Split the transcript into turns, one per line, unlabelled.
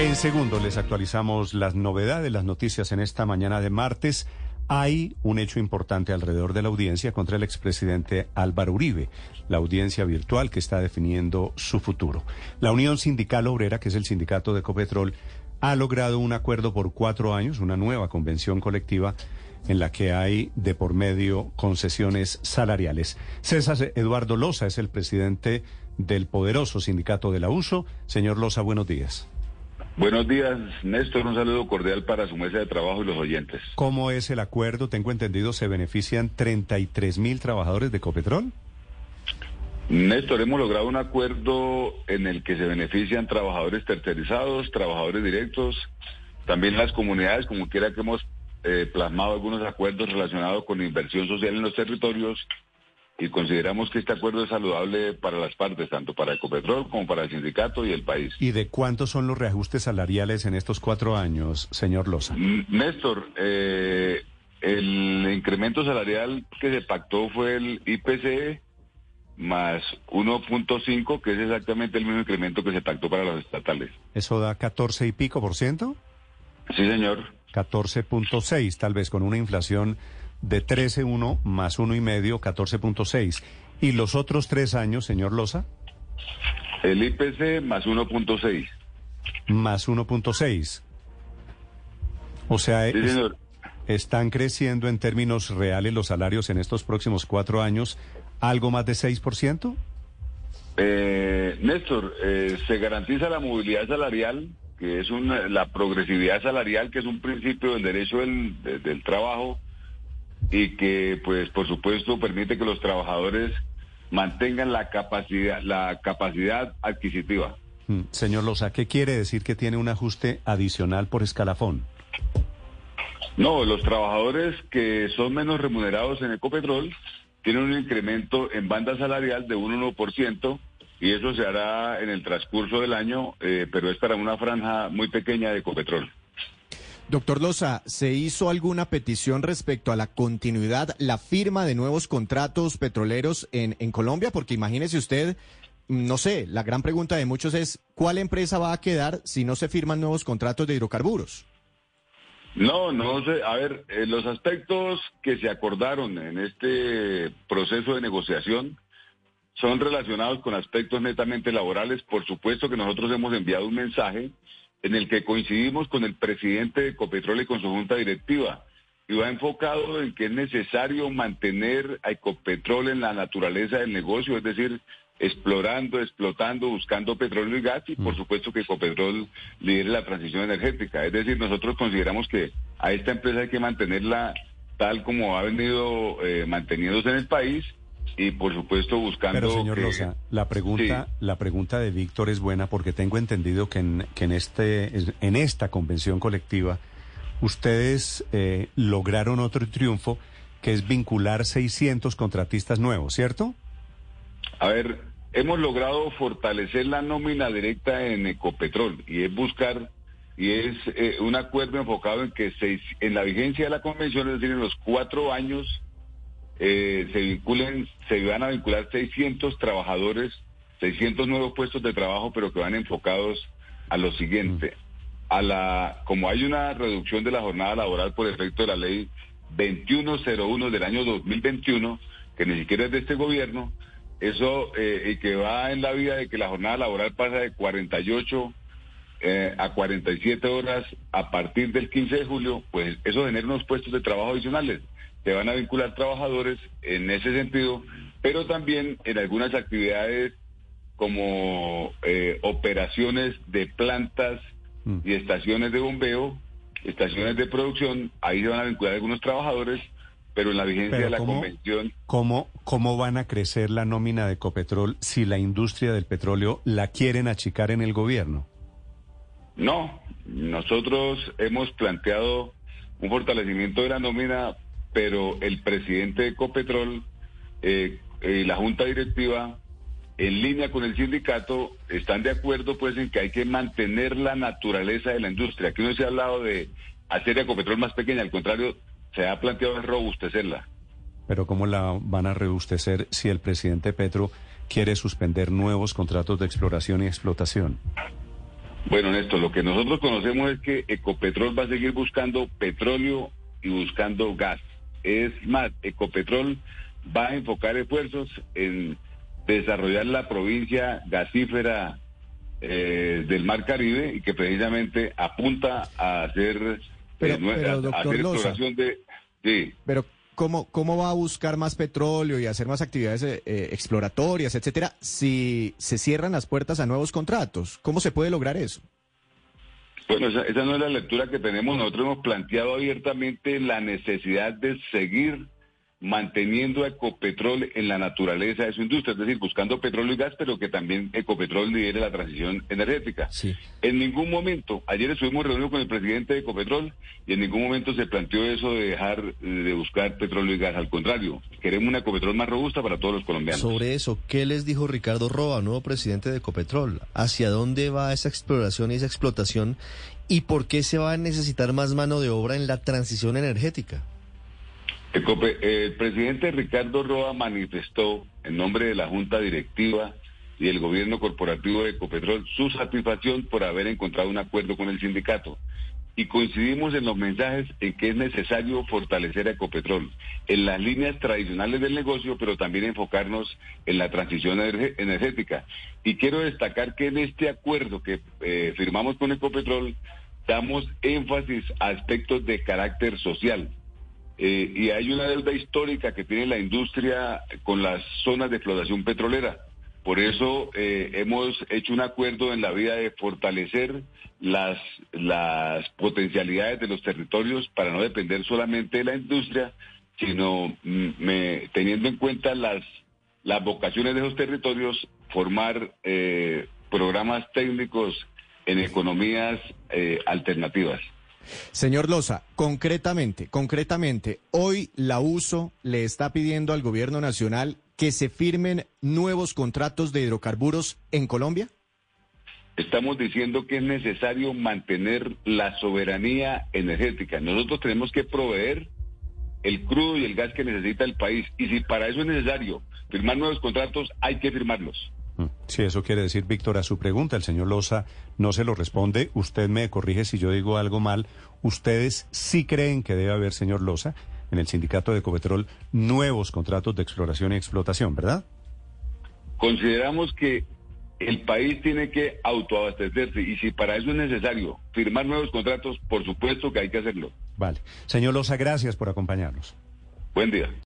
En segundo, les actualizamos las novedades, las noticias en esta mañana de martes. Hay un hecho importante alrededor de la audiencia contra el expresidente Álvaro Uribe, la audiencia virtual que está definiendo su futuro. La Unión Sindical Obrera, que es el sindicato de Copetrol, ha logrado un acuerdo por cuatro años, una nueva convención colectiva en la que hay de por medio concesiones salariales. César Eduardo Loza es el presidente del poderoso sindicato de la USO. Señor Loza, buenos días.
Buenos días, Néstor. Un saludo cordial para su mesa de trabajo y los oyentes.
¿Cómo es el acuerdo? Tengo entendido, se benefician 33 mil trabajadores de Copetrol.
Néstor, hemos logrado un acuerdo en el que se benefician trabajadores tercerizados, trabajadores directos, también las comunidades, como quiera que hemos eh, plasmado algunos acuerdos relacionados con inversión social en los territorios y consideramos que este acuerdo es saludable para las partes, tanto para Ecopetrol como para el sindicato y el país.
¿Y de cuántos son los reajustes salariales en estos cuatro años, señor Loza?
Mm, Néstor, eh, el incremento salarial que se pactó fue el IPC más 1.5, que es exactamente el mismo incremento que se pactó para los estatales.
¿Eso da 14 y pico por ciento?
Sí, señor.
14.6, tal vez con una inflación de 13.1 más 1,5, 14.6. ¿Y los otros tres años, señor Loza?
El IPC más 1.6.
Más 1.6. O sea, están creciendo en términos reales los salarios en estos próximos cuatro años algo más de 6%?
Eh, Néstor, eh, se garantiza la movilidad salarial, que es una, la progresividad salarial, que es un principio del derecho del, del trabajo y que, pues, por supuesto, permite que los trabajadores mantengan la capacidad, la capacidad adquisitiva.
Mm, señor Loza, ¿qué quiere decir que tiene un ajuste adicional por escalafón?
No, los trabajadores que son menos remunerados en Ecopetrol tienen un incremento en banda salarial de un 1% y eso se hará en el transcurso del año, eh, pero es para una franja muy pequeña de Ecopetrol.
Doctor Loza, ¿se hizo alguna petición respecto a la continuidad, la firma de nuevos contratos petroleros en, en Colombia? Porque imagínese usted, no sé, la gran pregunta de muchos es, ¿cuál empresa va a quedar si no se firman nuevos contratos de hidrocarburos?
No, no sé. A ver, eh, los aspectos que se acordaron en este proceso de negociación son relacionados con aspectos netamente laborales. Por supuesto que nosotros hemos enviado un mensaje en el que coincidimos con el presidente de Ecopetrol y con su junta directiva. Y va enfocado en que es necesario mantener a Ecopetrol en la naturaleza del negocio, es decir, explorando, explotando, buscando petróleo y gas y por mm. supuesto que Ecopetrol lidere la transición energética. Es decir, nosotros consideramos que a esta empresa hay que mantenerla tal como ha venido eh, manteniéndose en el país y por supuesto buscando
Pero señor Rosa, la pregunta la pregunta de Víctor es buena porque tengo entendido que en, que en este en esta convención colectiva ustedes eh, lograron otro triunfo que es vincular 600 contratistas nuevos, ¿cierto?
A ver, hemos logrado fortalecer la nómina directa en Ecopetrol y es buscar y es eh, un acuerdo enfocado en que se, en la vigencia de la convención, es decir, en los cuatro años eh, se vinculen, se van a vincular 600 trabajadores, 600 nuevos puestos de trabajo, pero que van enfocados a lo siguiente. A la, como hay una reducción de la jornada laboral por efecto de la ley 2101 del año 2021, que ni siquiera es de este gobierno, eso eh, y que va en la vida de que la jornada laboral pasa de 48 eh, a 47 horas a partir del 15 de julio, pues eso genera unos puestos de trabajo adicionales se van a vincular trabajadores en ese sentido, pero también en algunas actividades como eh, operaciones de plantas mm. y estaciones de bombeo, estaciones de producción, ahí se van a vincular algunos trabajadores, pero en la vigencia de la convención...
¿cómo, ¿Cómo van a crecer la nómina de Copetrol si la industria del petróleo la quieren achicar en el gobierno?
No, nosotros hemos planteado un fortalecimiento de la nómina pero el presidente de Ecopetrol eh, y la junta directiva, en línea con el sindicato, están de acuerdo pues en que hay que mantener la naturaleza de la industria. Aquí no se ha hablado de hacer Ecopetrol más pequeña, al contrario, se ha planteado robustecerla.
Pero ¿cómo la van a robustecer si el presidente Petro quiere suspender nuevos contratos de exploración y explotación?
Bueno, Néstor, lo que nosotros conocemos es que Ecopetrol va a seguir buscando petróleo y buscando gas. Es más, Ecopetrol va a enfocar esfuerzos en desarrollar la provincia gasífera eh, del Mar Caribe y que precisamente apunta a hacer,
Pero,
eh,
pero,
a-
Loza.
exploración de... Sí.
Pero ¿cómo, ¿cómo va a buscar más petróleo y hacer más actividades eh, eh, exploratorias, etcétera, si se cierran las puertas a nuevos contratos? ¿Cómo se puede lograr eso?
Bueno, esa, esa no es la lectura que tenemos. Nosotros hemos planteado abiertamente la necesidad de seguir manteniendo a Ecopetrol en la naturaleza de su industria, es decir, buscando petróleo y gas, pero que también Ecopetrol lidere la transición energética.
Sí.
En ningún momento, ayer estuvimos reunidos con el presidente de Ecopetrol y en ningún momento se planteó eso de dejar eh, de buscar petróleo y gas. Al contrario, queremos una Ecopetrol más robusta para todos los colombianos.
Sobre eso, ¿qué les dijo Ricardo Roa, nuevo presidente de Ecopetrol? ¿Hacia dónde va esa exploración y esa explotación? ¿Y por qué se va a necesitar más mano de obra en la transición energética?
Eh, el presidente Ricardo Roa manifestó en nombre de la Junta Directiva y el gobierno corporativo de Ecopetrol su satisfacción por haber encontrado un acuerdo con el sindicato. Y coincidimos en los mensajes en que es necesario fortalecer a Ecopetrol en las líneas tradicionales del negocio, pero también enfocarnos en la transición energética. Y quiero destacar que en este acuerdo que eh, firmamos con Ecopetrol damos énfasis a aspectos de carácter social. Eh, y hay una deuda histórica que tiene la industria con las zonas de explotación petrolera. Por eso eh, hemos hecho un acuerdo en la vida de fortalecer las, las potencialidades de los territorios para no depender solamente de la industria, sino mm, me- teniendo en cuenta las, las vocaciones de esos territorios, formar eh, programas técnicos en economías eh, alternativas.
Señor Loza, concretamente, concretamente, hoy la USO le está pidiendo al gobierno nacional que se firmen nuevos contratos de hidrocarburos en Colombia.
Estamos diciendo que es necesario mantener la soberanía energética. Nosotros tenemos que proveer el crudo y el gas que necesita el país. Y si para eso es necesario firmar nuevos contratos, hay que firmarlos.
Mm. Si eso quiere decir, Víctor, a su pregunta, el señor Loza no se lo responde. Usted me corrige si yo digo algo mal. ¿Ustedes sí creen que debe haber, señor Loza, en el sindicato de Ecopetrol, nuevos contratos de exploración y explotación, verdad?
Consideramos que el país tiene que autoabastecerse y si para eso es necesario firmar nuevos contratos, por supuesto que hay que hacerlo.
Vale. Señor Loza, gracias por acompañarnos.
Buen día.